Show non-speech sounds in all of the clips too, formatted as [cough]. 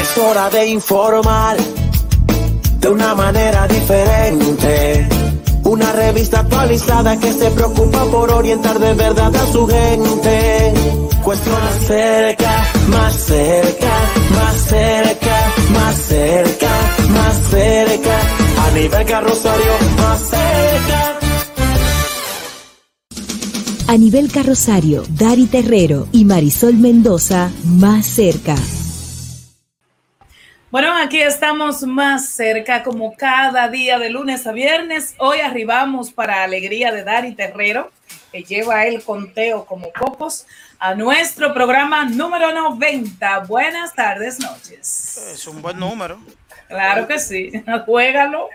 Es hora de informar de una manera diferente. Una revista actualizada que se preocupa por orientar de verdad a su gente. Cuestión más cerca, más cerca, más cerca, más cerca, más cerca. A nivel carrosario, más cerca. A nivel carrosario, Dari Terrero y Marisol Mendoza más cerca. Bueno, aquí estamos más cerca como cada día de lunes a viernes. Hoy arribamos para alegría de Dari Terrero, que lleva el conteo como pocos, a nuestro programa número 90. Buenas tardes, noches. Es un buen número. Claro que sí. [laughs] Juégalo.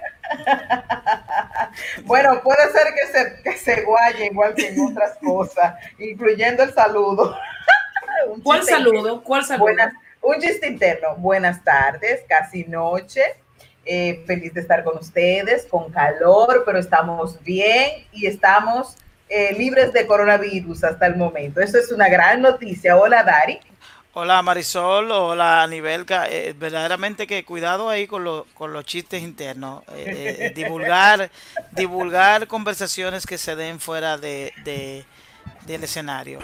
bueno, puede ser que se, que se guaye igual que en otras cosas, incluyendo el saludo. [laughs] ¿Cuál saludo? ¿Cuál saludo? Buenas un chiste interno. Buenas tardes, casi noche. Eh, feliz de estar con ustedes, con calor, pero estamos bien y estamos eh, libres de coronavirus hasta el momento. Eso es una gran noticia. Hola, Dari. Hola Marisol, hola Nivelka. Eh, verdaderamente que cuidado ahí con, con los chistes internos. divulgar, [laughs] divulgar conversaciones que se den fuera de, del escenario.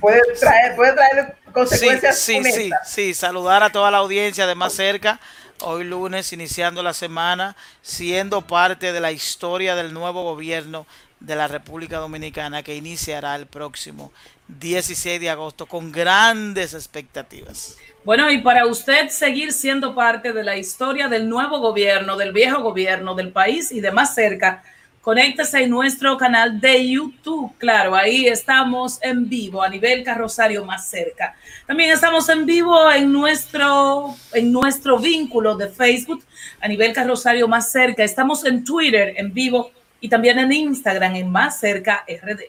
Puede traer, puede traer consecuencias. Sí, sí, sí, sí, saludar a toda la audiencia de más cerca. Hoy lunes, iniciando la semana, siendo parte de la historia del nuevo gobierno de la República Dominicana que iniciará el próximo 16 de agosto con grandes expectativas. Bueno, y para usted seguir siendo parte de la historia del nuevo gobierno, del viejo gobierno, del país y de más cerca, Conéctese en nuestro canal de YouTube. Claro, ahí estamos en vivo a nivel carrosario más cerca. También estamos en vivo en nuestro, en nuestro vínculo de Facebook a nivel carrosario más cerca. Estamos en Twitter en vivo y también en Instagram en más cerca RD.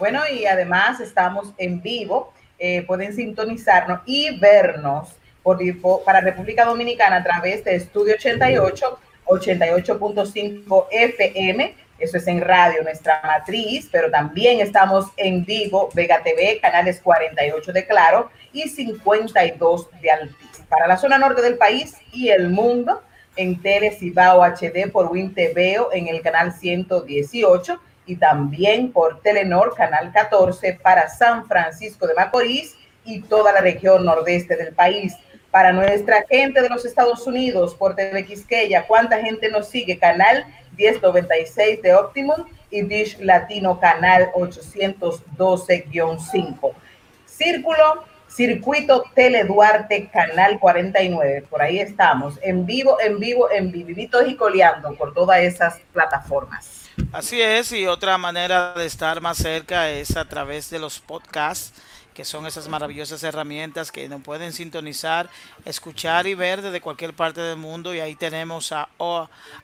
Bueno, y además estamos en vivo. Eh, pueden sintonizarnos y vernos por, para República Dominicana a través de Estudio 88 88.5 FM, eso es en radio, nuestra matriz, pero también estamos en vivo, Vega TV, canales 48 de Claro y 52 de Altis. Para la zona norte del país y el mundo, en Tele Cibao HD por Win en el canal 118 y también por Telenor, canal 14 para San Francisco de Macorís y toda la región nordeste del país para nuestra gente de los Estados Unidos por TV Quisqueya. ¿Cuánta gente nos sigue? Canal 1096 de Optimum y Dish Latino Canal 812-5. Círculo, Circuito Tele Duarte Canal 49. Por ahí estamos, en vivo, en vivo, en vivitos y coleando por todas esas plataformas. Así es, y otra manera de estar más cerca es a través de los podcasts que son esas maravillosas herramientas que nos pueden sintonizar, escuchar y ver desde cualquier parte del mundo. Y ahí tenemos a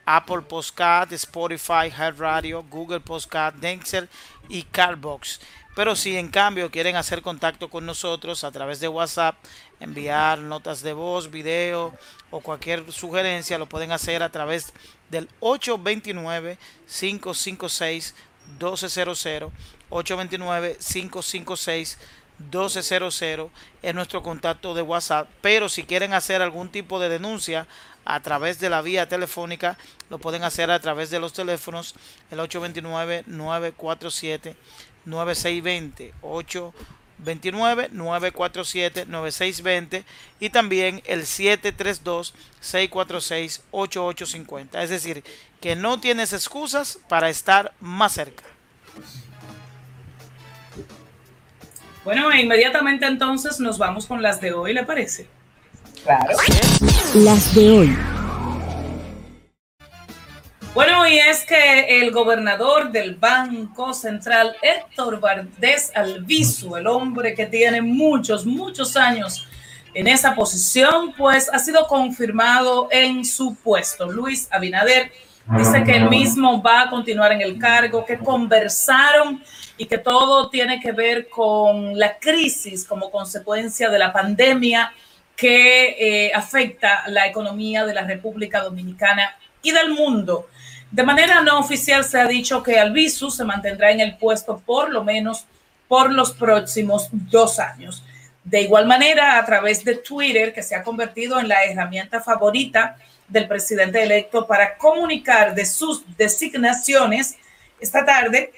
Apple Podcast, Spotify, Heart Radio, Google Podcast, Dexter y Carbox. Pero si en cambio quieren hacer contacto con nosotros a través de WhatsApp, enviar notas de voz, video o cualquier sugerencia, lo pueden hacer a través del 829 556 1200 829 556 1200 es nuestro contacto de WhatsApp. Pero si quieren hacer algún tipo de denuncia a través de la vía telefónica, lo pueden hacer a través de los teléfonos el 829-947-9620. 829-947-9620 y también el 732-646-8850. Es decir, que no tienes excusas para estar más cerca. Bueno, inmediatamente entonces nos vamos con las de hoy, ¿le parece? Claro. Las de hoy. Bueno, y es que el gobernador del Banco Central, Héctor Valdés Alviso, el hombre que tiene muchos, muchos años en esa posición, pues ha sido confirmado en su puesto. Luis Abinader dice que él mismo va a continuar en el cargo, que conversaron y que todo tiene que ver con la crisis como consecuencia de la pandemia que eh, afecta la economía de la República Dominicana y del mundo. De manera no oficial se ha dicho que Albizu se mantendrá en el puesto por lo menos por los próximos dos años. De igual manera, a través de Twitter, que se ha convertido en la herramienta favorita del presidente electo para comunicar de sus designaciones, esta tarde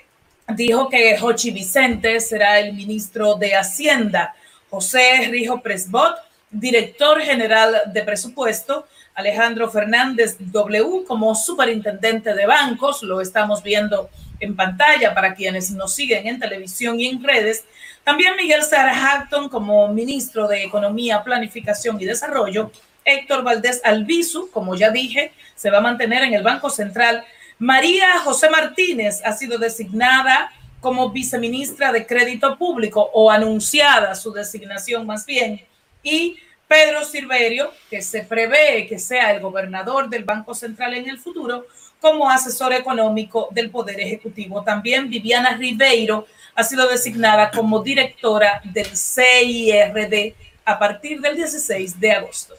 dijo que Jochi Vicente será el ministro de Hacienda, José Rijo Presbot, director general de presupuesto, Alejandro Fernández W como superintendente de bancos, lo estamos viendo en pantalla para quienes nos siguen en televisión y en redes. También Miguel Sarah Hatton como ministro de Economía, Planificación y Desarrollo. Héctor Valdés Albizu, como ya dije, se va a mantener en el Banco Central. María José Martínez ha sido designada como viceministra de Crédito Público o anunciada su designación más bien. Y Pedro Silverio, que se prevé que sea el gobernador del Banco Central en el futuro, como asesor económico del Poder Ejecutivo. También Viviana Ribeiro ha sido designada como directora del CIRD a partir del 16 de agosto.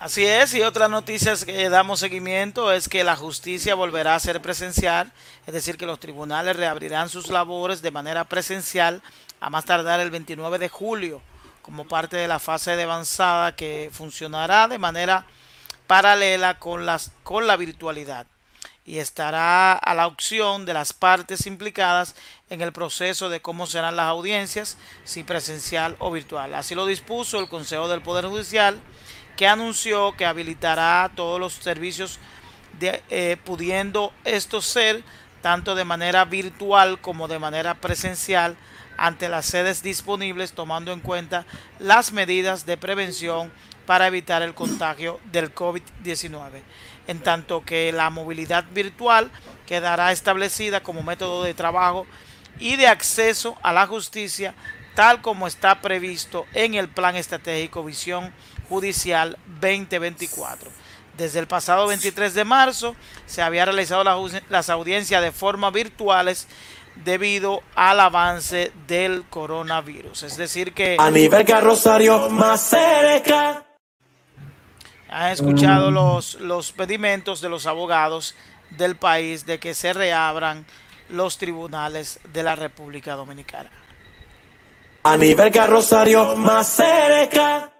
Así es, y otra noticia que damos seguimiento es que la justicia volverá a ser presencial, es decir, que los tribunales reabrirán sus labores de manera presencial a más tardar el 29 de julio como parte de la fase de avanzada que funcionará de manera paralela con, las, con la virtualidad y estará a la opción de las partes implicadas en el proceso de cómo serán las audiencias, si presencial o virtual. Así lo dispuso el Consejo del Poder Judicial, que anunció que habilitará todos los servicios de, eh, pudiendo esto ser tanto de manera virtual como de manera presencial ante las sedes disponibles tomando en cuenta las medidas de prevención para evitar el contagio del COVID-19, en tanto que la movilidad virtual quedará establecida como método de trabajo y de acceso a la justicia tal como está previsto en el Plan Estratégico Visión Judicial 2024. Desde el pasado 23 de marzo se había realizado las audiencias de forma virtuales debido al avance del coronavirus. Es decir que... A nivel que Rosario más cerca. Han escuchado los, los pedimentos de los abogados del país de que se reabran los tribunales de la República Dominicana. A nivel que Rosario más cerca.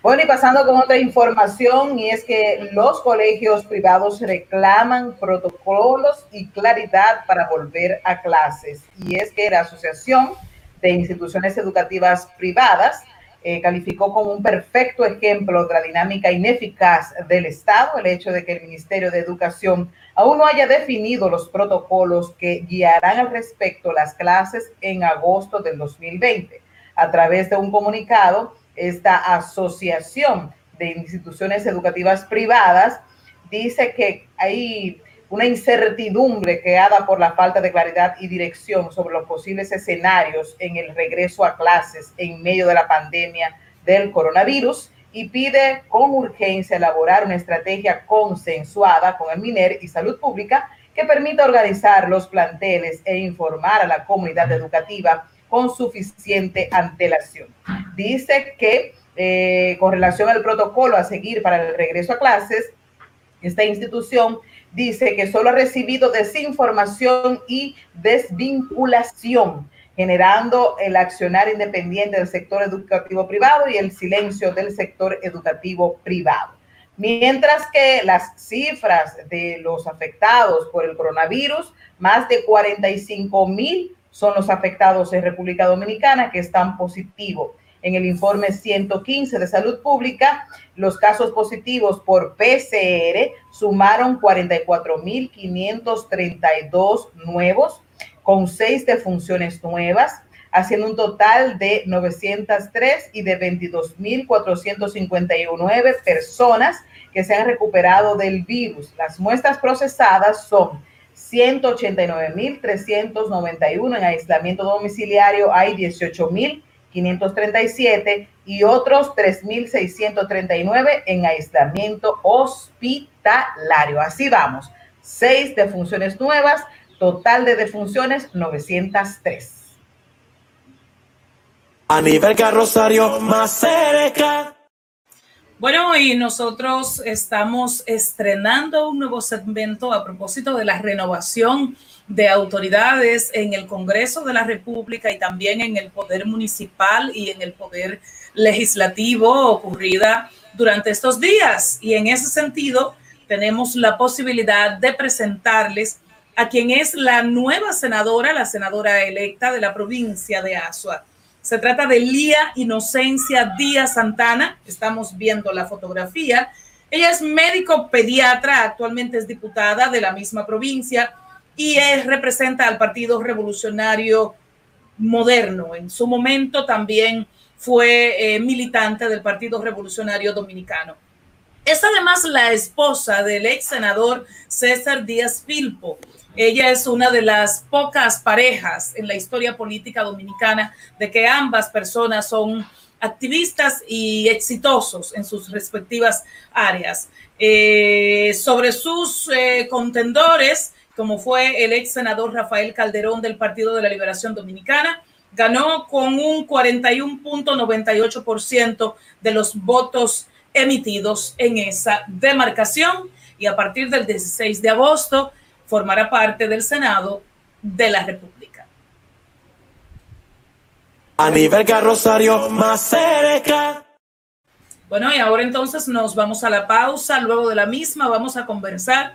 Bueno, y pasando con otra información, y es que los colegios privados reclaman protocolos y claridad para volver a clases. Y es que la Asociación de Instituciones Educativas Privadas eh, calificó como un perfecto ejemplo de la dinámica ineficaz del Estado el hecho de que el Ministerio de Educación aún no haya definido los protocolos que guiarán al respecto las clases en agosto del 2020. A través de un comunicado, esta asociación de instituciones educativas privadas dice que hay una incertidumbre creada por la falta de claridad y dirección sobre los posibles escenarios en el regreso a clases en medio de la pandemia del coronavirus y pide con urgencia elaborar una estrategia consensuada con el MINER y Salud Pública que permita organizar los planteles e informar a la comunidad educativa con suficiente antelación. Dice que eh, con relación al protocolo a seguir para el regreso a clases, esta institución dice que solo ha recibido desinformación y desvinculación, generando el accionar independiente del sector educativo privado y el silencio del sector educativo privado. Mientras que las cifras de los afectados por el coronavirus, más de 45 mil son los afectados en República Dominicana que están positivos. En el informe 115 de salud pública, los casos positivos por PCR sumaron 44.532 nuevos, con seis defunciones nuevas, haciendo un total de 903 y de 22.459 personas que se han recuperado del virus. Las muestras procesadas son 189.391 en aislamiento domiciliario, hay 18.000 537 y otros 3.639 en aislamiento hospitalario. Así vamos, seis defunciones nuevas, total de defunciones 903. A nivel carrosario más cerca. Bueno, y nosotros estamos estrenando un nuevo segmento a propósito de la renovación de autoridades en el Congreso de la República y también en el Poder Municipal y en el Poder Legislativo ocurrida durante estos días. Y en ese sentido, tenemos la posibilidad de presentarles a quien es la nueva senadora, la senadora electa de la provincia de Asua. Se trata de Lía Inocencia Díaz Santana. Estamos viendo la fotografía. Ella es médico pediatra, actualmente es diputada de la misma provincia y representa al Partido Revolucionario Moderno. En su momento también fue eh, militante del Partido Revolucionario Dominicano. Es además la esposa del ex senador César Díaz Filpo. Ella es una de las pocas parejas en la historia política dominicana de que ambas personas son activistas y exitosos en sus respectivas áreas. Eh, sobre sus eh, contendores, como fue el ex senador Rafael Calderón del Partido de la Liberación Dominicana, ganó con un 41.98% de los votos emitidos en esa demarcación y a partir del 16 de agosto formará parte del Senado de la República. A nivel carrosario más cerca. Bueno, y ahora entonces nos vamos a la pausa. Luego de la misma vamos a conversar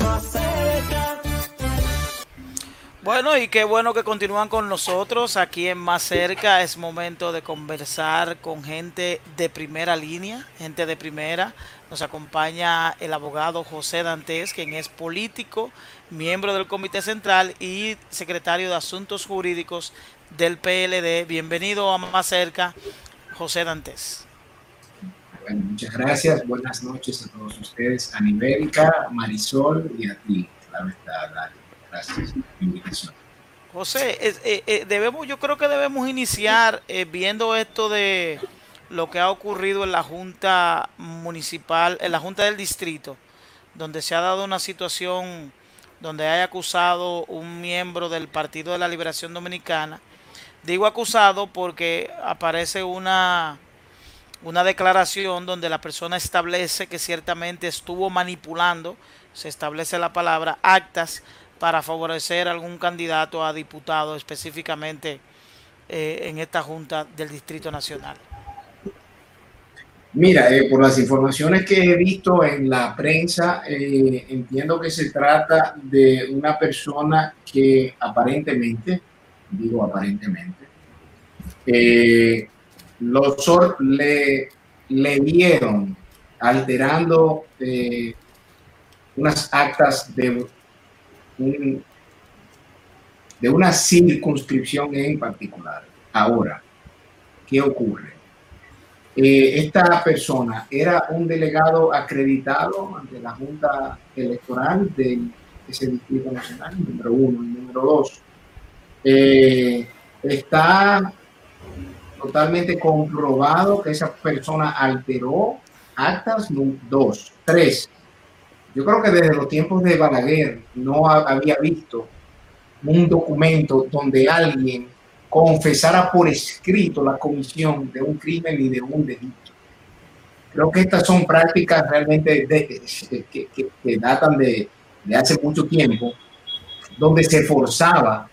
más cerca. Bueno, y qué bueno que continúan con nosotros aquí en Más Cerca. Es momento de conversar con gente de primera línea, gente de primera. Nos acompaña el abogado José Dantes, quien es político, miembro del Comité Central y secretario de Asuntos Jurídicos del PLD. Bienvenido a Más Cerca, José Dantes. Bueno, muchas gracias. Buenas noches a todos ustedes, a Nibérica, Marisol y a ti. Claro está. Gracias por la invitación. José, eh, eh, debemos, yo creo que debemos iniciar eh, viendo esto de lo que ha ocurrido en la Junta Municipal, en la Junta del Distrito, donde se ha dado una situación donde hay acusado un miembro del Partido de la Liberación Dominicana. Digo acusado porque aparece una una declaración donde la persona establece que ciertamente estuvo manipulando, se establece la palabra, actas para favorecer a algún candidato a diputado específicamente eh, en esta Junta del Distrito Nacional. Mira, eh, por las informaciones que he visto en la prensa, eh, entiendo que se trata de una persona que aparentemente, digo aparentemente, eh, los le, le dieron alterando eh, unas actas de, de una circunscripción en particular. Ahora, ¿qué ocurre? Eh, esta persona era un delegado acreditado ante la Junta Electoral de ese Distrito Nacional, número uno. Y número dos, eh, está totalmente comprobado que esa persona alteró actas. Dos, tres. Yo creo que desde los tiempos de Balaguer no había visto un documento donde alguien confesara por escrito la comisión de un crimen y de un delito. Creo que estas son prácticas realmente que, datan de, de hace mucho tiempo, donde se forzaba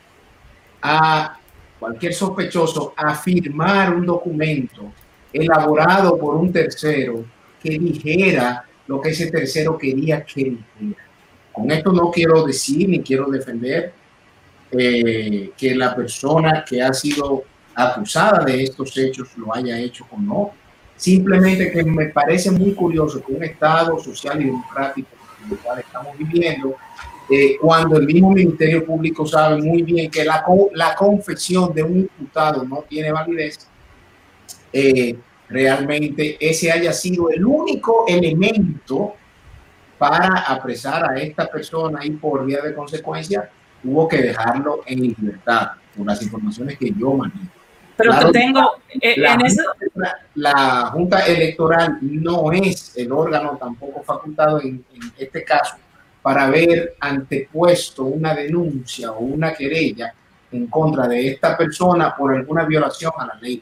a cualquier sospechoso a firmar un documento elaborado por un tercero que dijera lo que ese tercero quería que dijera. Con esto no quiero decir ni quiero defender eh, que la persona que ha sido acusada de estos hechos lo haya hecho o no. Simplemente que me parece muy curioso que un Estado social y democrático en el cual estamos viviendo, eh, cuando el mismo Ministerio Público sabe muy bien que la, la confesión de un imputado no tiene validez, eh, realmente ese haya sido el único elemento para apresar a esta persona y por vía de consecuencia hubo que dejarlo en libertad por las informaciones que yo manejo. Pero tengo eh, la, la, Junta Electoral no es el órgano tampoco facultado en, en, este caso para haber antepuesto una denuncia o una querella en contra de esta persona por alguna violación a la ley.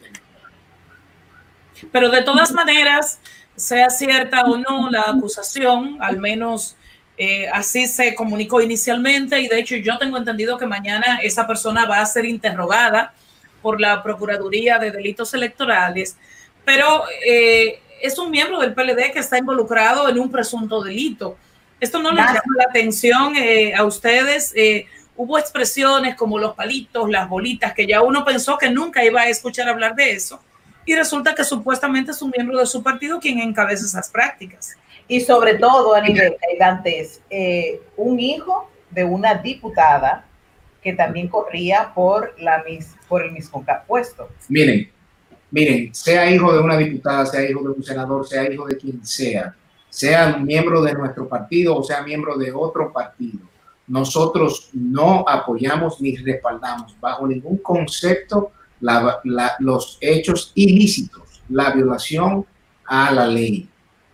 Pero de todas maneras, sea cierta o no la acusación, al menos eh, así se comunicó inicialmente y de hecho yo tengo entendido que mañana esa persona va a ser interrogada por la Procuraduría de Delitos Electorales, pero eh, es un miembro del PLD que está involucrado en un presunto delito. Esto no le llama la atención eh, a ustedes. hubo expresiones como los palitos, las bolitas, que ya uno pensó que nunca iba a escuchar hablar de eso y resulta que supuestamente es un miembro de su partido quien encabeza esas prácticas. Y sobre todo, a nivel Dantes, eh, un hijo de una diputada que también corría por, la mis, por el mismo puesto. Miren, miren, sea hijo de una diputada, sea hijo de un senador, sea hijo de quien sea, sea miembro de nuestro partido o sea miembro de otro partido, nosotros no apoyamos ni respaldamos bajo ningún concepto los hechos ilícitos, la violación a la ley,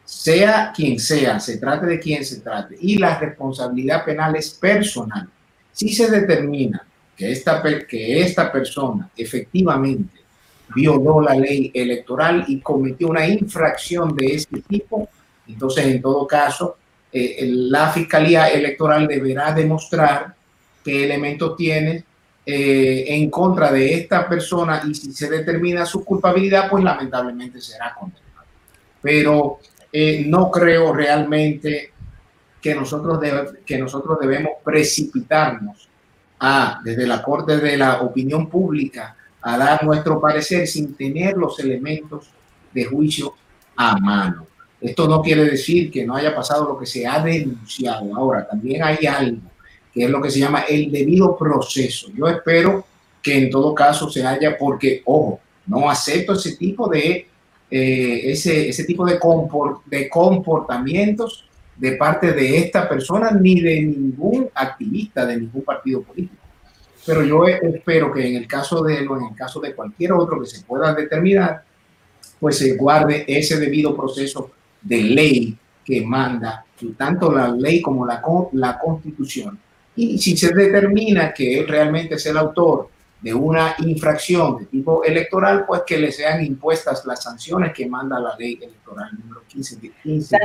sea quien sea, se trate de quien se trate, y la responsabilidad penal es personal. Si se determina que esta, que esta persona efectivamente violó la ley electoral y cometió una infracción de este tipo, entonces en todo caso eh, la Fiscalía Electoral deberá demostrar qué elementos tiene eh, en contra de esta persona y si se determina su culpabilidad, pues lamentablemente será condenado. Pero eh, no creo realmente que nosotros, que nosotros debemos precipitarnos a, desde la Corte de la Opinión Pública a dar nuestro parecer sin tener los elementos de juicio a mano. Esto no quiere decir que no haya pasado lo que se ha denunciado. Ahora, también hay algo que es lo que se llama el debido proceso. Yo espero que en todo caso se haya, porque, ojo, no acepto ese tipo de, eh, ese, ese tipo de, de comportamientos de parte de esta persona ni de ningún activista de ningún partido político. Pero yo espero que en el caso de en el caso de cualquier otro que se pueda determinar, pues se guarde ese debido proceso de ley que manda tanto la ley como la, la constitución y si se determina que él realmente es el autor de una infracción de tipo electoral, pues que le sean impuestas las sanciones que manda la ley electoral número 15. 15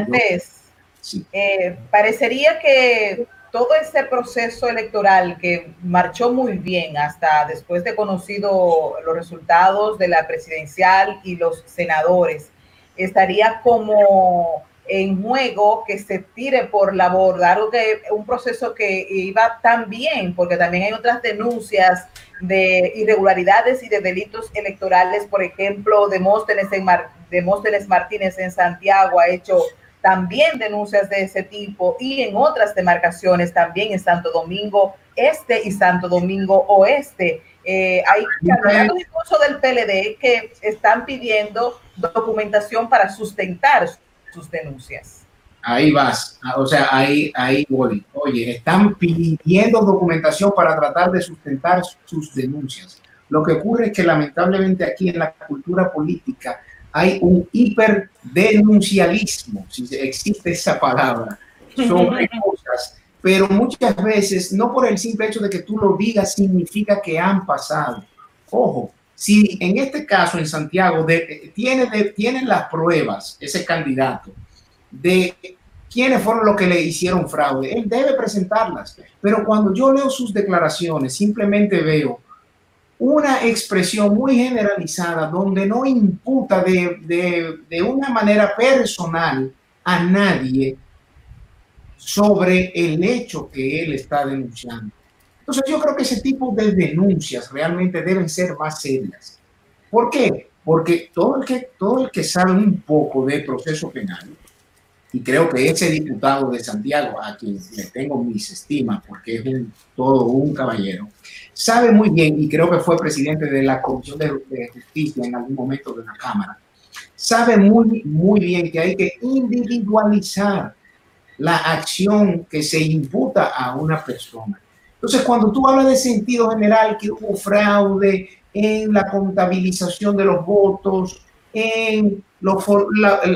sí. eh, parecería que todo este proceso electoral que marchó muy bien hasta después de conocido los resultados de la presidencial y los senadores, estaría como en juego que se tire por la borda, algo que un proceso que iba tan bien, porque también hay otras denuncias de irregularidades y de delitos electorales, por ejemplo, Demóstenes, en Demóstenes Martínez en Santiago ha hecho también denuncias de ese tipo y en otras demarcaciones también en Santo Domingo Este y Santo Domingo Oeste. Eh, hay candidatos incluso del PLD que están pidiendo documentación para sustentar sus denuncias. Ahí vas, ah, o sea, ahí, ahí voy. Oye, están pidiendo documentación para tratar de sustentar sus denuncias. Lo que ocurre es que lamentablemente aquí en la cultura política hay un hiperdenuncialismo, si existe esa palabra, [laughs] sobre pero muchas veces, no por el simple hecho de que tú lo digas, significa que han pasado. Ojo, si en este caso en Santiago de, tiene, tienen las pruebas, ese candidato, de quiénes fueron los que le hicieron fraude, él debe presentarlas. Pero cuando yo leo sus declaraciones, simplemente veo una expresión muy generalizada donde no imputa de, de, de una manera personal a nadie sobre el hecho que él está denunciando. Entonces yo creo que ese tipo de denuncias realmente deben ser más serias. ¿Por qué? Porque todo el que, todo el que sabe un poco de proceso penal, y creo que ese diputado de Santiago, a quien le tengo mis estimas porque es un, todo un caballero, sabe muy bien, y creo que fue presidente de la Comisión de, de Justicia en algún momento de la Cámara, sabe muy, muy bien que hay que individualizar la acción que se imputa a una persona. Entonces, cuando tú hablas de sentido general, que hubo fraude en la contabilización de los votos, en, los,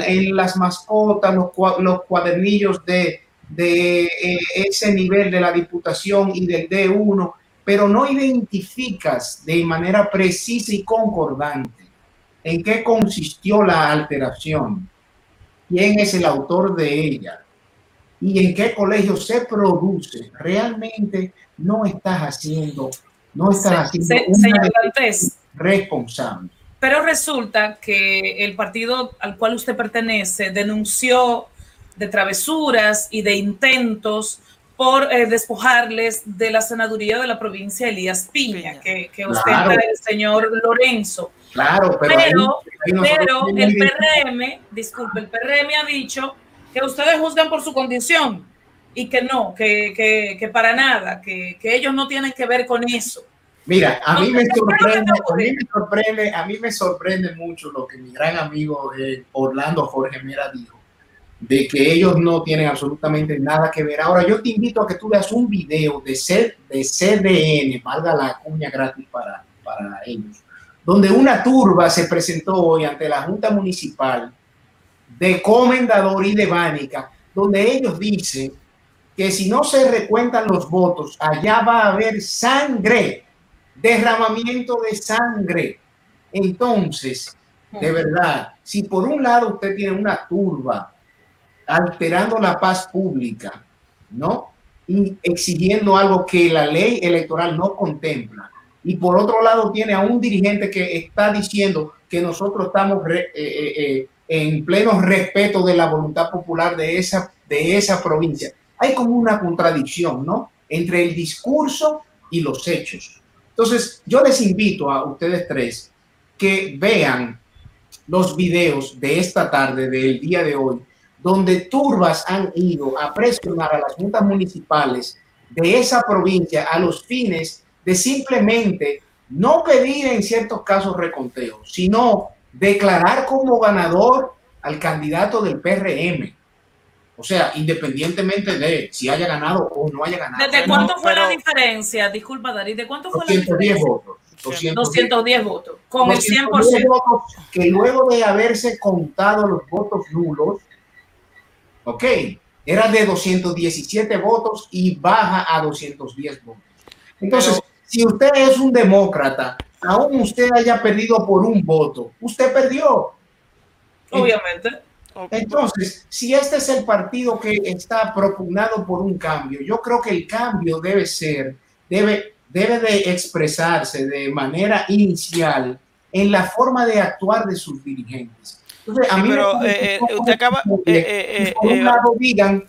en las mascotas, los, los cuadernillos de, de eh, ese nivel de la diputación y del D1, pero no identificas de manera precisa y concordante en qué consistió la alteración, quién es el autor de ella y en qué colegio se produce, realmente no estás haciendo, no estás haciendo señor responsable. Pero resulta que el partido al cual usted pertenece denunció de travesuras y de intentos por eh, despojarles de la senaduría de la provincia Elías Piña, que, que ostenta Claro. el señor Lorenzo. Claro, pero, Pero, ahí- ahí pero el PRM, disculpe, el PRM ha dicho que ustedes juzgan por su condición y que no, que, que, que para nada, que, que ellos no tienen que ver con eso. Mira, a mí me Entonces, ¿qué es lo que sorprende, a mí me sorprende, a mí me sorprende mucho lo que mi gran amigo eh, Orlando Jorge Mera dijo, de que ellos no tienen absolutamente nada que ver. Ahora yo te invito a que tú veas un video de, C- de CDN, valga la cuña gratis para, para ellos, donde una turba se presentó hoy ante la Junta Municipal de Comendador y de Bánica, donde ellos dicen que si no se recuentan los votos, allá va a haber sangre, derramamiento de sangre. Entonces, de verdad, si por un lado usted tiene una turba alterando la paz pública, ¿no? Y exigiendo algo que la ley electoral no contempla. Y por otro lado tiene a un dirigente que está diciendo que nosotros estamos re- eh, eh, eh, en pleno respeto de la voluntad popular de esa, de esa provincia. Hay como una contradicción, ¿no? Entre el discurso y los hechos. Entonces, yo les invito a ustedes tres que vean los videos de esta tarde, del día de hoy, donde turbas han ido a presionar a las juntas municipales de esa provincia a los fines de simplemente no pedir en ciertos casos reconteo, sino declarar como ganador al candidato del PRM. O sea, independientemente de si haya ganado o no haya ganado. ¿Desde cuánto fue la diferencia? Disculpa, David, ¿de cuánto fue la 210 diferencia? votos. 210 210 votos, con el 210 100%. votos que luego de haberse contado los votos nulos, ok, era de 217 votos y baja a 210 votos. Entonces, Pero- si usted es un demócrata, aún usted haya perdido por un voto, usted perdió. Obviamente. Entonces, si este es el partido que está propugnado por un cambio, yo creo que el cambio debe ser, debe, debe de expresarse de manera inicial en la forma de actuar de sus dirigentes. Entonces, a Sí, mí me pero, eh, eh, usted acaba- eh, eh, por un lado digan,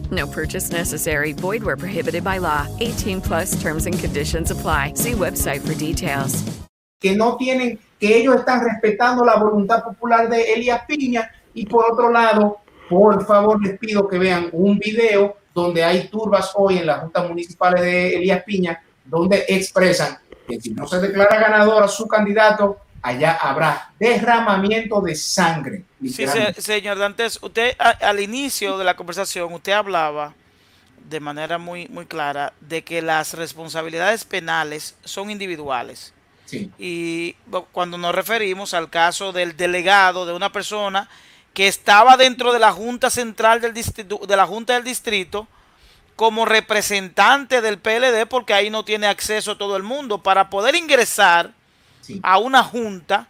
No purchase necessary. Void where prohibited by law. 18 plus terms and conditions apply. See website for details. que no tienen, que ellos están respetando la voluntad popular de Elías Piña y por otro lado por favor les pido que vean un video donde hay turbas hoy en las juntas municipales de Elías Piña, donde expresan que si no se declara ganador a su candidato, allá habrá derramamiento de sangre. Sí, se, señor Dantes, usted a, al inicio de la conversación, usted hablaba de manera muy, muy clara de que las responsabilidades penales son individuales. Sí. Y cuando nos referimos al caso del delegado de una persona que estaba dentro de la Junta Central del distrito, de la Junta del Distrito, como representante del PLD, porque ahí no tiene acceso todo el mundo. Para poder ingresar a una junta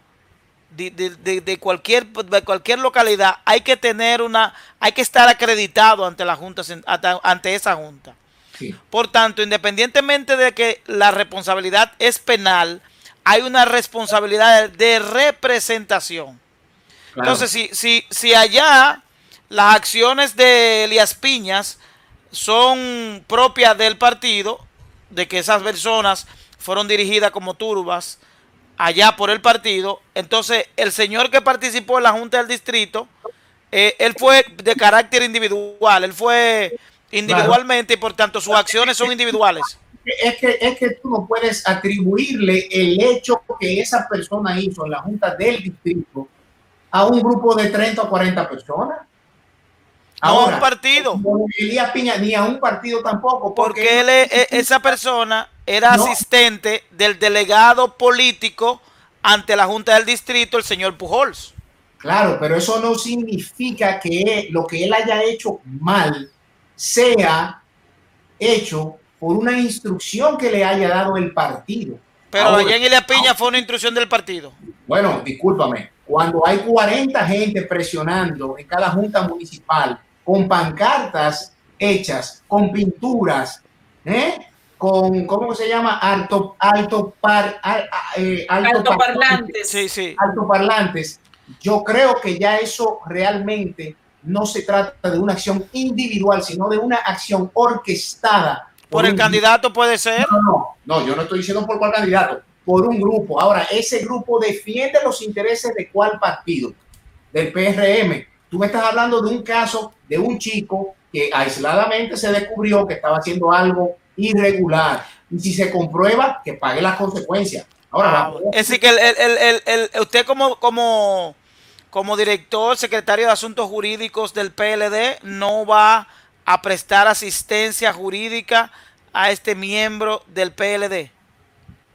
de, de- de- de cualquier, de cualquier localidad, hay que tener una, hay que estar acreditado ante la junta, ante- ante esa junta. Sí. Por tanto, independientemente de que la responsabilidad es penal, hay una responsabilidad de representación. Claro. Entonces, si, si, si allá las acciones de Elías Piñas son propias del partido, de que esas personas fueron dirigidas como turbas allá por el partido, entonces el señor que participó en la Junta del Distrito, eh, él fue de carácter individual, él fue individualmente y por tanto sus acciones son individuales. Es que, es que tú no puedes atribuirle el hecho que esa persona hizo en la junta del distrito a un grupo de 30 o 40 personas. No a un partido. Elías Piña, ni a un partido tampoco. Porque él, es- e- esa persona era No. asistente del delegado político ante la Junta del Distrito, el señor Pujols. Claro, pero eso no significa que lo que él haya hecho mal sea hecho por una instrucción que le haya dado el partido. Pero Ahora, allá en Elia Piña fue una instrucción del partido. Bueno, discúlpame, cuando hay 40 gente presionando en cada junta municipal con pancartas hechas, con pinturas, ¿eh? con, ¿cómo se llama? Alto, alto, par, al- eh, Altoparlantes. Sí, sí. altoparlantes, yo creo que ya eso realmente no se trata de una acción individual, sino de una acción orquestada. Por el un- candidato puede ser. No, no, no, yo no estoy diciendo por cuál candidato, por un grupo. Ahora, ese grupo defiende los intereses de cuál partido, del PRM. Tú me estás hablando de un caso de un chico que aisladamente se descubrió que estaba haciendo algo irregular. Y si se comprueba, que pague las consecuencias. Ahora, vamos. Es decir, que el, el- el- el- el- usted como, como, como director, secretario de Asuntos Jurídicos del PLD, no va a prestar asistencia jurídica a este miembro del PLD.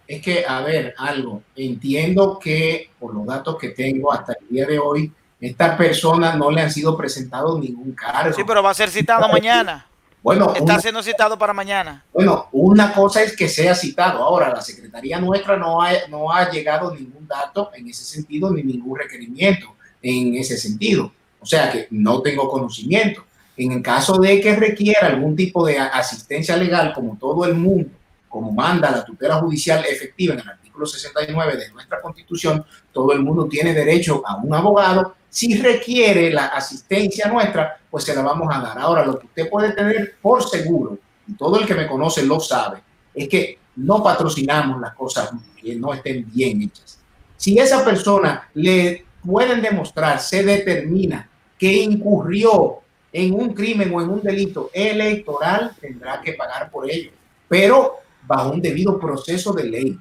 Es que, a ver, algo, entiendo que por los datos que tengo hasta el día de hoy, estas personas no le han sido presentados ningún cargo. Sí, pero va a ser citado mañana. Bueno, Está una, siendo citado para mañana. bueno, una cosa es que sea citado. Ahora, la Secretaría nuestra no ha, no ha llegado ningún dato en ese sentido, ni ningún requerimiento en ese sentido. O sea que no tengo conocimiento. En el caso de que requiera algún tipo de asistencia legal, como todo el mundo, como manda la tutela judicial efectiva en el artículo 69 de nuestra constitución, todo el mundo tiene derecho a un abogado. Si requiere la asistencia nuestra, pues se la vamos a dar. Ahora, lo que usted puede tener por seguro, y todo el que me conoce lo sabe, es que no patrocinamos las cosas que no estén bien hechas. Si esa persona le pueden demostrar, se determina que incurrió en un crimen o en un delito electoral, tendrá que pagar por ello, pero bajo un debido proceso de ley.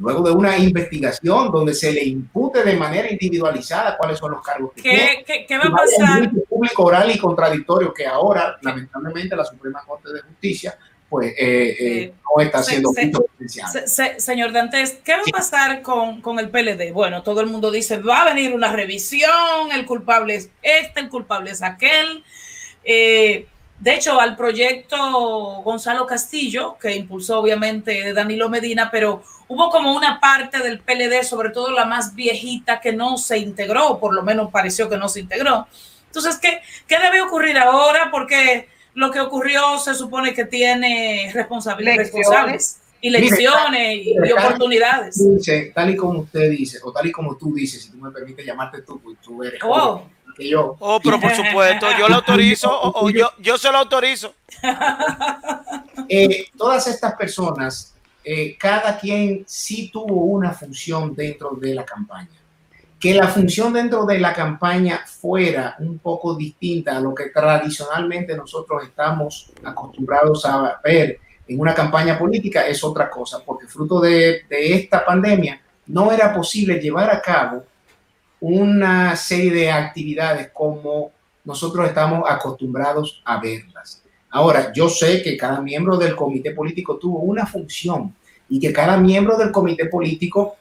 Luego de una investigación donde se le impute de manera individualizada cuáles son los cargos que tiene. ¿Qué, va a pasar? un público oral y contradictorio que ahora, lamentablemente, la Suprema Corte de Justicia, pues, eh, eh, no está siendo se-. Se- se- señor Dantes, ¿qué va a pasar con, con el PLD? Bueno, todo el mundo dice, va a venir una revisión, el culpable es este, el culpable es aquel. Eh, de hecho, al proyecto Gonzalo Castillo, que impulsó obviamente Danilo Medina, pero hubo como una parte del PLD, sobre todo la más viejita, que no se integró, por lo menos pareció que no se integró. Entonces, ¿qué, qué debe ocurrir ahora? Porque lo que ocurrió se supone que tiene responsabilidades responsables y lecciones y, y oportunidades. Dice, tal y como usted dice, o tal y como tú dices, si tú me permites llamarte tú, pues tú eres Oh. que yo. Oh, pero por supuesto, yo lo [laughs] autorizo o, o yo, yo se lo autorizo. [laughs] Eh, todas estas personas, eh, cada quien sí tuvo una función dentro de la campaña. que la función dentro de la campaña fuera un poco distinta a lo que tradicionalmente nosotros estamos acostumbrados a ver en una campaña política es otra cosa, porque fruto de, de esta pandemia no era posible llevar a cabo una serie de actividades como nosotros estamos acostumbrados a verlas. Ahora, yo sé que cada miembro del comité político tuvo una función y que cada miembro del comité político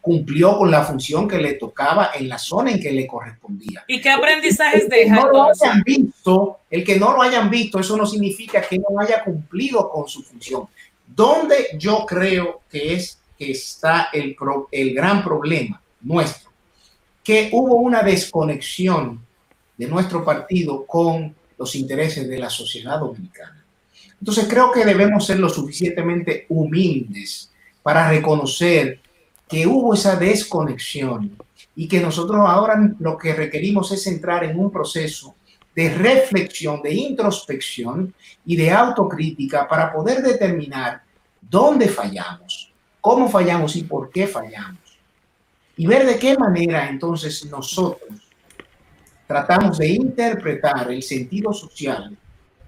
cumplió con la función que le tocaba en la zona en que le correspondía. ¿Y qué aprendizajes el que deja no lo hayan visto, el que no lo hayan visto, eso no significa que no haya cumplido con su función. Donde yo creo que es que está el, pro- el gran problema nuestro, que hubo una desconexión de nuestro partido con los intereses de la sociedad dominicana. Entonces creo que debemos ser lo suficientemente humildes para reconocer que hubo esa desconexión y que nosotros ahora lo que requerimos es entrar en un proceso de reflexión, de introspección y de autocrítica para poder determinar dónde fallamos, cómo fallamos y por qué fallamos. Y ver de qué manera entonces nosotros tratamos de interpretar el sentido social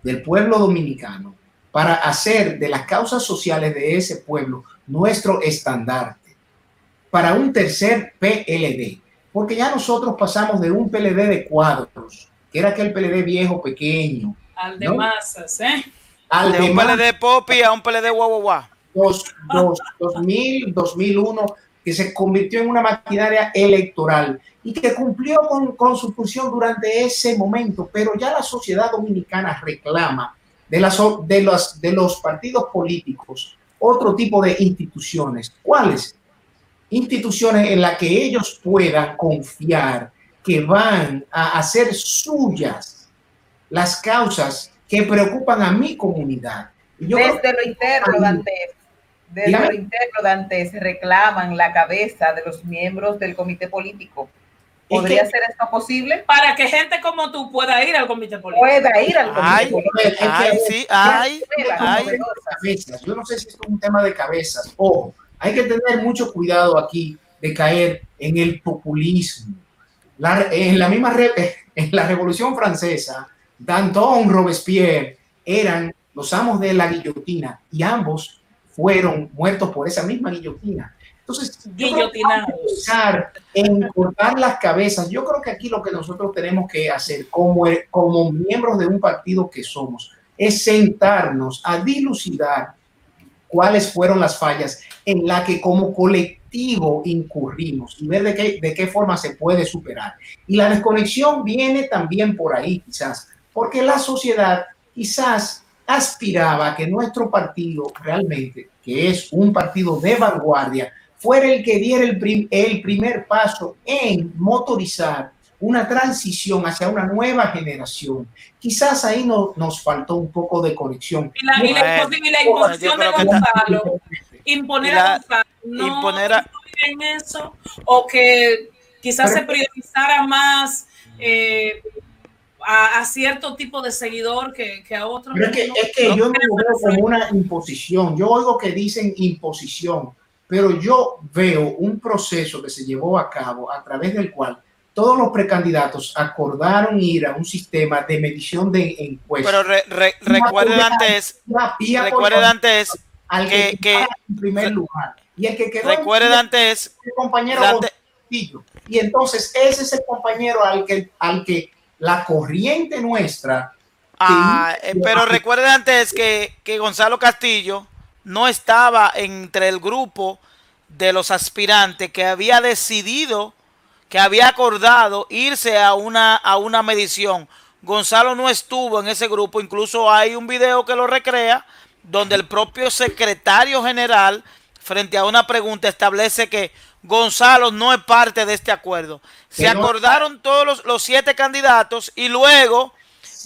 del pueblo dominicano para hacer de las causas sociales de ese pueblo nuestro estandarte para un tercer PLD, porque ya nosotros pasamos de un PLD de cuadros, que era aquel PLD viejo, pequeño, Al de ¿no? masas, ¿eh? al De un demás- PLD Popi a un PLD guau guau guau. dos, dos, 2000, 2001, que se convirtió en una maquinaria electoral y que cumplió con, con su función durante ese momento, pero ya la sociedad dominicana reclama de, las, de, los, de los partidos políticos otro tipo de instituciones. ¿Cuáles? Instituciones en las que ellos puedan confiar que van a hacer suyas las causas que preocupan a mi comunidad. Yo Desde lo interno, Dantes, desde lo interno, Dantes, reclaman la cabeza de los miembros del comité político. ¿Podría Es que- ser esto posible? Para que gente como tú pueda ir al comité político. Pueda ir al comité Ay, político. Ay, sí, ay, ay. cabezas. Yo no sé si esto es un tema de cabezas. Ojo, hay que tener mucho cuidado aquí de caer en el populismo. La- en la misma re- [laughs] en la Revolución Francesa, Danton, Robespierre eran los amos de la guillotina y ambos fueron muertos por esa misma guillotina. Entonces, yo creo que pensar en cortar las cabezas. Yo creo que aquí lo que nosotros tenemos que hacer como, como miembros de un partido que somos es sentarnos a dilucidar cuáles fueron las fallas en la que como colectivo incurrimos y ver de qué, de qué forma se puede superar. Y la desconexión viene también por ahí, quizás, porque la sociedad quizás aspiraba a que nuestro partido realmente, que es un partido de vanguardia, fuera el que diera el, prim- el primer paso en motorizar una transición hacia una nueva generación. Quizás ahí no, nos faltó un poco de conexión. Y la, y la y la imposición de Gonzalo, imponer a Gonzalo, no imponer a- en eso, o que quizás Pero- se priorizara más eh, a, a cierto tipo de seguidor que, que a otros. Pero es que, No, es que no yo no lo veo como una imposición. Yo oigo que dicen imposición, pero yo veo un proceso que se llevó a cabo a través del cual todos los precandidatos acordaron ir a un sistema de medición de encuestas. Pero re- re- Y recuerde apoyar- antes, y apoyar recuerde antes al que- que, en primer lugar. Y el que quedó en recuerde primer antes, el compañero Castillo. Y entonces ese es el compañero al que, al que la corriente nuestra. ah, eh, pero recuerde antes que, que Gonzalo Castillo no estaba entre el grupo de los aspirantes que había decidido, que había acordado irse a una, a una medición. Gonzalo no estuvo en ese grupo, incluso hay un video que lo recrea, donde el propio secretario general, frente a una pregunta, establece que Gonzalo no es parte de este acuerdo. Se acordaron todos los, los siete candidatos y luego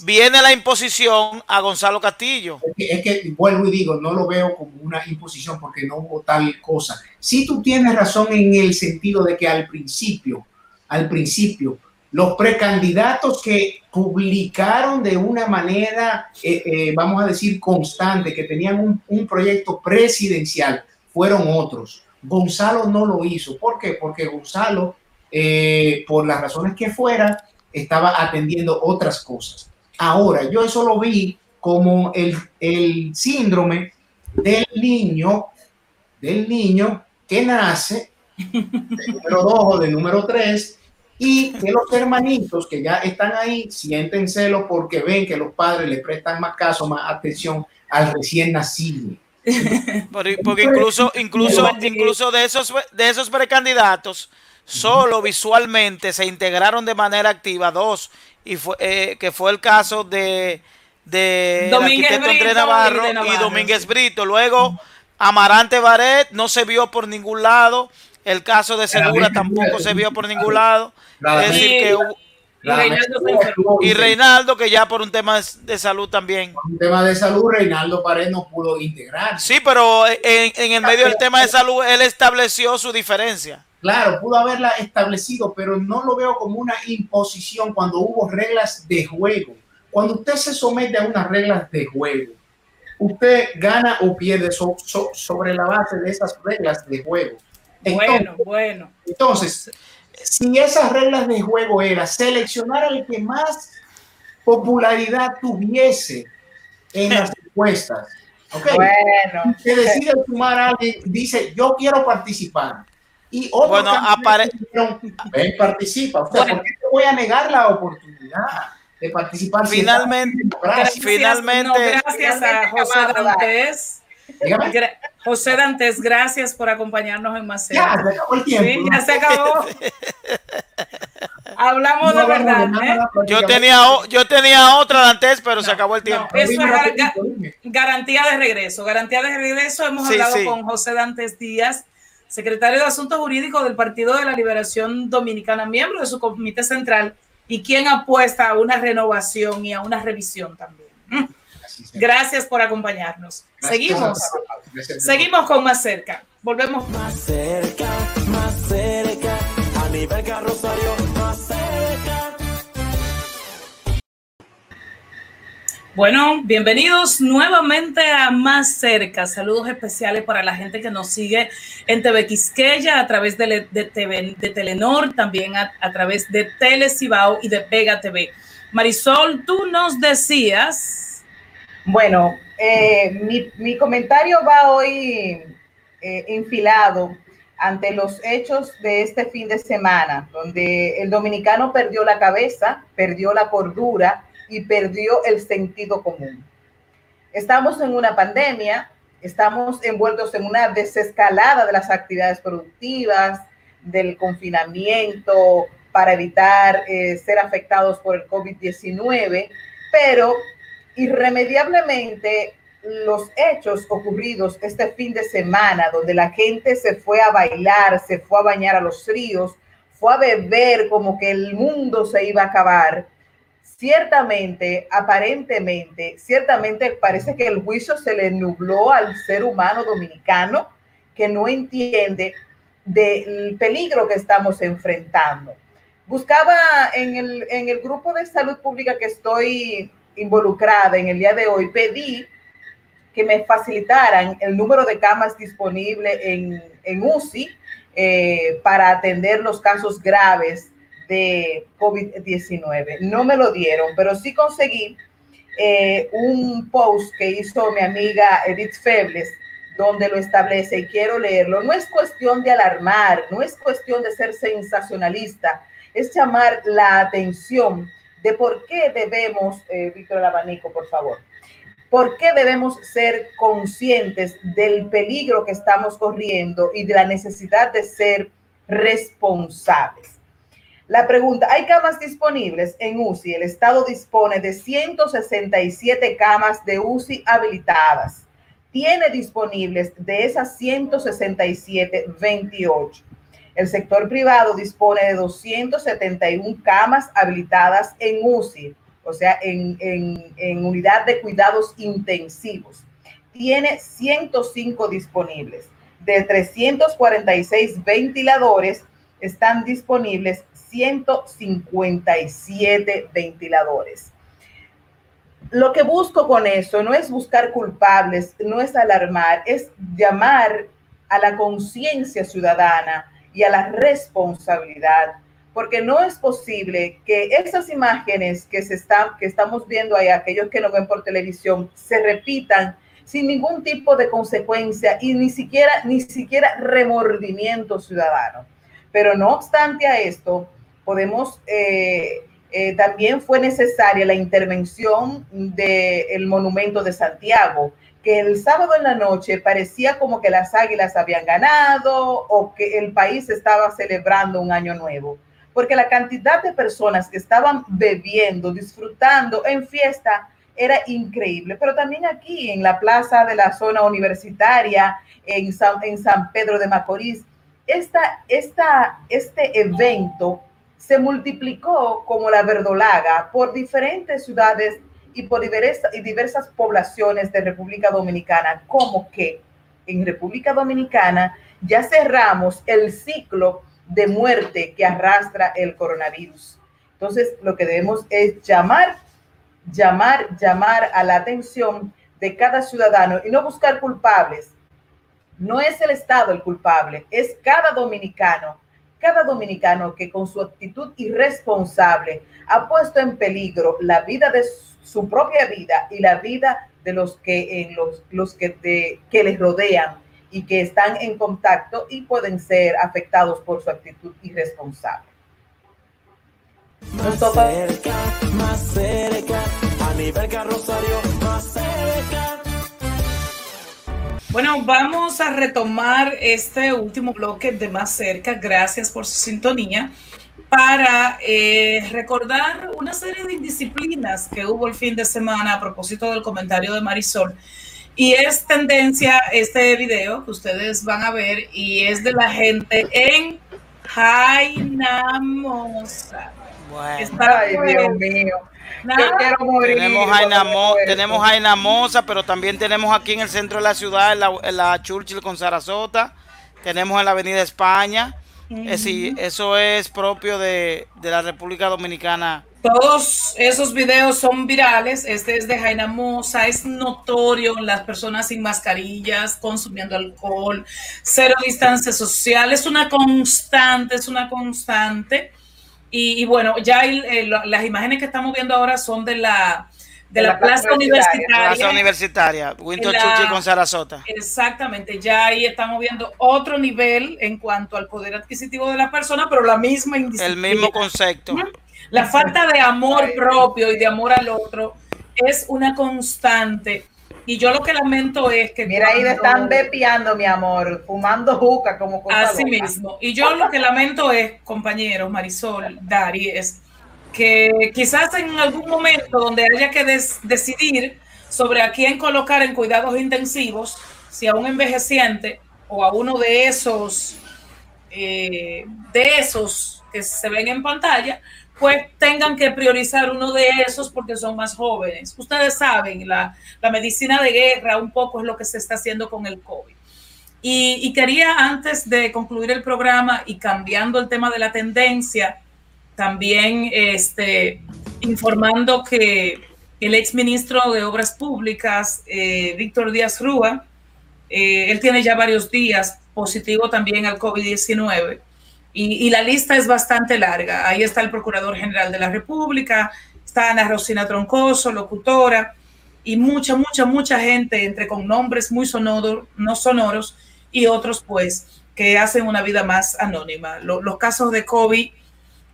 viene la imposición a Gonzalo Castillo. Es que, vuelvo y digo, no lo veo como una imposición porque no hubo tal cosa. Si tú tienes razón en el sentido de que al principio, al principio, los precandidatos que publicaron de una manera, eh, eh, vamos a decir, constante, que tenían un, un proyecto presidencial, fueron otros. Gonzalo no lo hizo. ¿Por qué? Porque Gonzalo eh, por las razones que fuera, estaba atendiendo otras cosas. Ahora, yo eso lo vi como el, el síndrome del niño, del niño que nace de número 2 o de número 3 y que los hermanitos que ya están ahí sienten celo porque ven que los padres le prestan más caso, más atención al recién nacido. [laughs] Porque, porque incluso, incluso, incluso de esos, de esos precandidatos, solo visualmente se integraron de manera activa dos, y fue, eh, que fue el caso de, de Domínguez Brito Navarro y Domínguez Brito. Luego, Amarante Baret no se vio por ningún lado. El caso de Segura tampoco se vio por ningún lado. Es decir, que hubo- Y Reinaldo que ya por un tema de salud también. un tema de salud, Reinaldo Pared no pudo integrar. Sí, pero en, en el medio del tema de salud, él estableció su diferencia. Claro, pudo haberla establecido, pero no lo veo como una imposición cuando hubo reglas de juego. Cuando usted se somete a unas reglas de juego, usted gana o pierde so- so- sobre la base de esas reglas de juego. Bueno, bueno. Entonces, si esas reglas de juego era seleccionar al que más popularidad tuviese en las [laughs] encuestas, ¿ok? Bueno. que decide sumar a alguien, dice, yo quiero participar. Y otro Bueno, apare- ven, participa. O sea, ¿por qué te voy a negar la oportunidad de participar? Finalmente, democracia? finalmente, No, gracias a José Dantes. Dígame. José Dantes, gracias por acompañarnos en Más Cerca. Ya, se acabó el tiempo. Sí, ya se acabó. [laughs] Hablamos No de verdad. nada, ¿eh? yo prácticamente. tenía, yo tenía otra antes, pero se acabó el tiempo. No, eso es gar- garantía de regreso. Garantía de regreso. Hemos Sí, hablado sí. con José Dantes Díaz, secretario de Asuntos Jurídicos del Partido de la Liberación Dominicana, miembro de su comité central y quien apuesta a una renovación y a una revisión también. Mm. Gracias por acompañarnos. Gracias. Seguimos. Gracias. Seguimos con más cerca. Volvemos. Más cerca, más cerca, a nivel carrosario, Bueno, bienvenidos nuevamente a Más Cerca. Saludos especiales para la gente que nos sigue en TV Quisqueya a través de, TV de Telenor, también a, a través de Telecibao y de Pega TV. Marisol, tú nos decías, Bueno, eh, mi, mi comentario va hoy eh, enfilado ante los hechos de este fin de semana, donde el dominicano perdió la cabeza, perdió la cordura y perdió el sentido común. Estamos en una pandemia, estamos envueltos en una desescalada de las actividades productivas, del confinamiento para evitar eh, ser afectados por el COVID-19, pero irremediablemente los hechos ocurridos este fin de semana, donde la gente se fue a bailar, se fue a bañar a los ríos, fue a beber como que el mundo se iba a acabar, ciertamente, aparentemente, ciertamente parece que el juicio se le nubló al ser humano dominicano que no entiende del peligro que estamos enfrentando. Buscaba en el, en el grupo de salud pública que estoy involucrada en el día de hoy, pedí que me facilitaran el número de camas disponibles en, en UCI eh, para atender los casos graves de COVID-19. No me lo dieron, pero sí conseguí eh, un post que hizo mi amiga Edith Febles, donde lo establece y quiero leerlo. No es cuestión de alarmar, no es cuestión de ser sensacionalista, es llamar la atención de por qué debemos, eh, Víctor el Abanico, por favor, por qué debemos ser conscientes del peligro que estamos corriendo y de la necesidad de ser responsables. La pregunta, ¿hay camas disponibles en UCI? El Estado dispone de 167 camas de UCI habilitadas. Tiene disponibles de esas 167, 28. El sector privado dispone de 271 camas habilitadas en UCI, o sea, en, en, en unidad de cuidados intensivos. Tiene 105 disponibles. De 346 ventiladores, están disponibles 157 ventiladores. Lo que busco con eso no es buscar culpables, no es alarmar, es llamar a la conciencia ciudadana y a la responsabilidad, porque no es posible que esas imágenes que, se que estamos viendo ahí, aquellos que lo ven por televisión, se repitan sin ningún tipo de consecuencia y ni siquiera, ni siquiera remordimiento ciudadano. Pero no obstante a esto, podemos, eh, eh, también fue necesaria la intervención del monumento de Santiago, que el sábado en la noche parecía como que las águilas habían ganado o que el país estaba celebrando un año nuevo, porque la cantidad de personas que estaban bebiendo, disfrutando en fiesta era increíble, pero también aquí en la plaza de la zona universitaria, en San, en San Pedro de Macorís, esta, esta, este evento se multiplicó como la verdolaga por diferentes ciudades y por diversas, poblaciones de República Dominicana, como que en República Dominicana ya cerramos el ciclo de muerte que arrastra el coronavirus. Entonces, lo que debemos es llamar, llamar, llamar a la atención de cada ciudadano y no buscar culpables. No es el Estado el culpable, es cada dominicano, cada dominicano que con su actitud irresponsable ha puesto en peligro la vida de su propia vida y la vida de los que, en los, los que, que les rodean y que están en contacto y pueden ser afectados por su actitud irresponsable. Más cerca, más cerca, a nivel Rosario, más cerca. Bueno, vamos a retomar este último bloque de más cerca. Gracias por su sintonía para eh, recordar una serie de indisciplinas que hubo el fin de semana a propósito del comentario de Marisol. Y es tendencia este video que ustedes van a ver y es de la gente en Jainamosa. Bueno, Ay, Dios mío. Tenemos, tenemos Jainamosa, pero también tenemos aquí en el centro de la ciudad, en la, en la Churchill con Sarasota. Tenemos en la Avenida España es eh, eso es propio de, la República Dominicana. Todos esos videos son virales. Este es de Jaina Mosa. Es notorio las personas sin mascarillas, consumiendo alcohol, cero distancia social. Es una constante, es una constante. Y, bueno, ya eh, las imágenes que estamos viendo ahora son de la de la, plaza, universitaria. Plaza universitaria, Winter Churchill con Sarasota. Exactamente, ya ahí estamos viendo otro nivel en cuanto al poder adquisitivo de la persona, pero la misma El mismo concepto. La falta de amor propio y de amor al otro es una constante. Y yo lo que lamento es que. Mira, ahí están bepiando, mi amor, fumando juca como cosa Así mismo. Y yo lo que lamento es, compañeros, Marisol, Dari, es que quizás en algún momento donde haya que decidir sobre a quién colocar en cuidados intensivos, si a un envejeciente o a uno de esos, eh, de esos que se ven en pantalla, pues tengan que priorizar uno de esos porque son más jóvenes. Ustedes saben, la, medicina de guerra un poco es lo que se está haciendo con el COVID. Y, quería antes de concluir el programa y cambiando el tema de la tendencia, también este, informando que el ex ministro de Obras Públicas, eh, Víctor Díaz Rúa, eh, él tiene ya varios días positivo también al COVID-19 y, la lista es bastante larga. Ahí está el Procurador General de la República, está Ana Rosina Troncoso, locutora, y mucha, mucha, mucha gente entre con nombres muy sonoros, no sonoros y otros pues que hacen una vida más anónima. los casos de COVID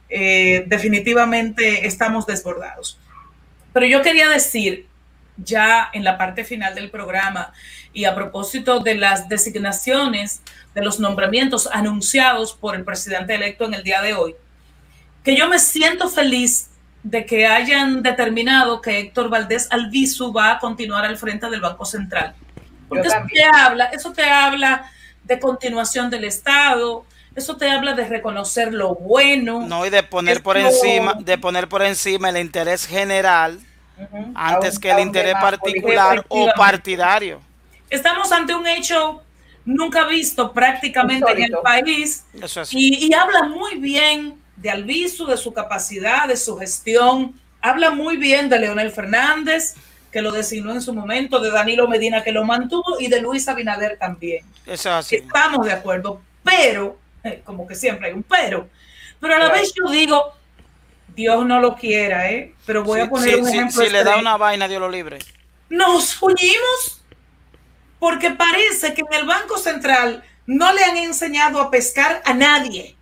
eh, definitivamente estamos desbordados. Pero yo quería decir, ya en la parte final del programa, y a propósito de las designaciones, de los nombramientos anunciados por el presidente electo en el día de hoy, que yo me siento feliz de que hayan determinado que Héctor Valdés Albizu va a continuar al frente del Banco Central. Porque eso te habla, eso te habla de continuación del Estado, eso te habla de reconocer lo bueno. No, y de poner por encima, de poner por encima el interés general antes que el interés particular o partidario. Estamos ante un hecho nunca visto prácticamente en el país y, y, habla muy bien de Albizu, de su capacidad, de su gestión, habla muy bien de Leonel Fernández, que lo designó en su momento, de Danilo Medina, que lo mantuvo, y de Luis Abinader también. Eso así. Estamos de acuerdo, pero como que siempre hay un pero. Pero a la vez yo digo, Dios no lo quiera, ¿eh? Pero voy a poner Sí, un sí, ejemplo. si le da una vaina, Dios lo libre. Nos unimos porque parece que en el Banco Central no le han enseñado a pescar a nadie.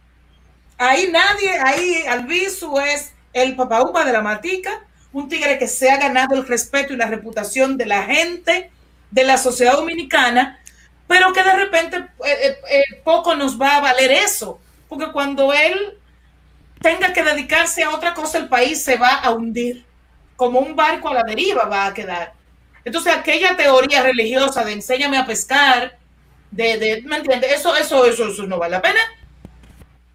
Ahí nadie, ahí Albizu es el papaupa de la matica, un tigre que se ha ganado el respeto y la reputación de la gente, de la sociedad dominicana, pero que de repente eh, eh, eh, poco nos va a valer eso, porque cuando él tenga que dedicarse a otra cosa, el país se va a hundir, como un barco a la deriva va a quedar. Entonces, aquella teoría religiosa de enséñame a pescar, ¿me entiendes? Eso, eso, eso, eso no vale la pena.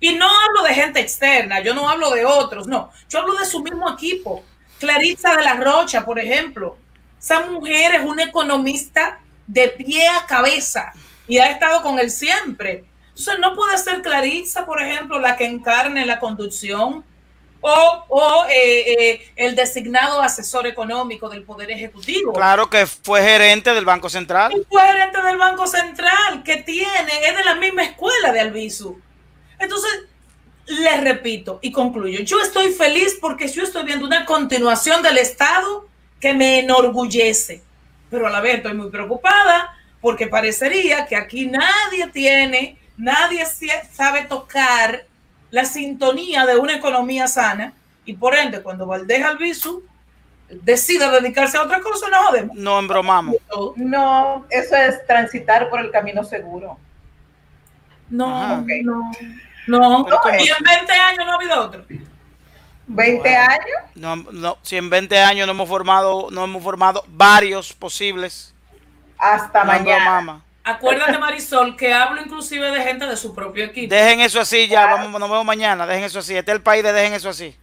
Y no hablo de gente externa, yo no hablo de otros, no. Yo hablo de su mismo equipo. Claritza de la Rocha, por ejemplo. Esa mujer es una economista de pie a cabeza y ha estado con él siempre. Entonces, no puede ser Claritza, por ejemplo, la que encarne la conducción o, o, eh, eh, el designado asesor económico del Poder Ejecutivo. Claro que fue gerente del Banco Central. Y fue gerente del Banco Central, que tiene, es de la misma escuela de Albizu. Entonces, les repito y concluyo, yo estoy feliz porque yo estoy viendo una continuación del Estado que me enorgullece, pero a la vez estoy muy preocupada porque parecería que aquí nadie tiene, nadie sabe tocar la sintonía de una economía sana y por ende cuando Valdés Albizu decida dedicarse a otra cosa, no jodemos. No embromamos. No, eso es transitar por el camino seguro. No, no, no. Pero ¿cómo y en 20 años no ha habido otro. 20 años, No, no, si en 20 años no hemos formado, no hemos formado varios posibles. hasta No mañana. Acuérdate, Marisol, que hablo inclusive de gente de su propio equipo. Dejen eso así ya, vamos, nos vemos mañana, dejen eso así. Este es el país de dejen eso así.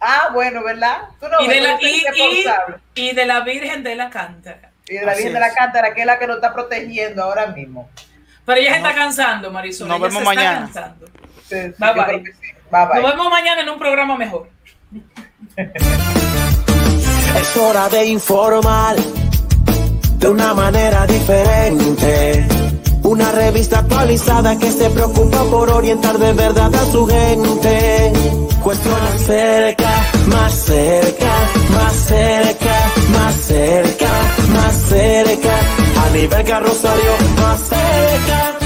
Ah, bueno, ¿verdad? Tú no y, ves, de la, y, y- responsable. y de la Virgen de la Cántara. Y de la Así Virgen de la. Cántara, que es la que nos está protegiendo ahora mismo. Pero ella se está cansando, Marisol. Nos ella vemos se está mañana. cansando. Sí, sí, Bye, bye. sí. Bye, bye. Nos vemos mañana en un programa mejor. Es hora de informar de una manera diferente. Una revista actualizada que se preocupa por orientar de verdad a su gente. Cuestiones cerca, más cerca, más cerca, más cerca, más cerca. A nivel carrosario, más cerca.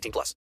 18 plus.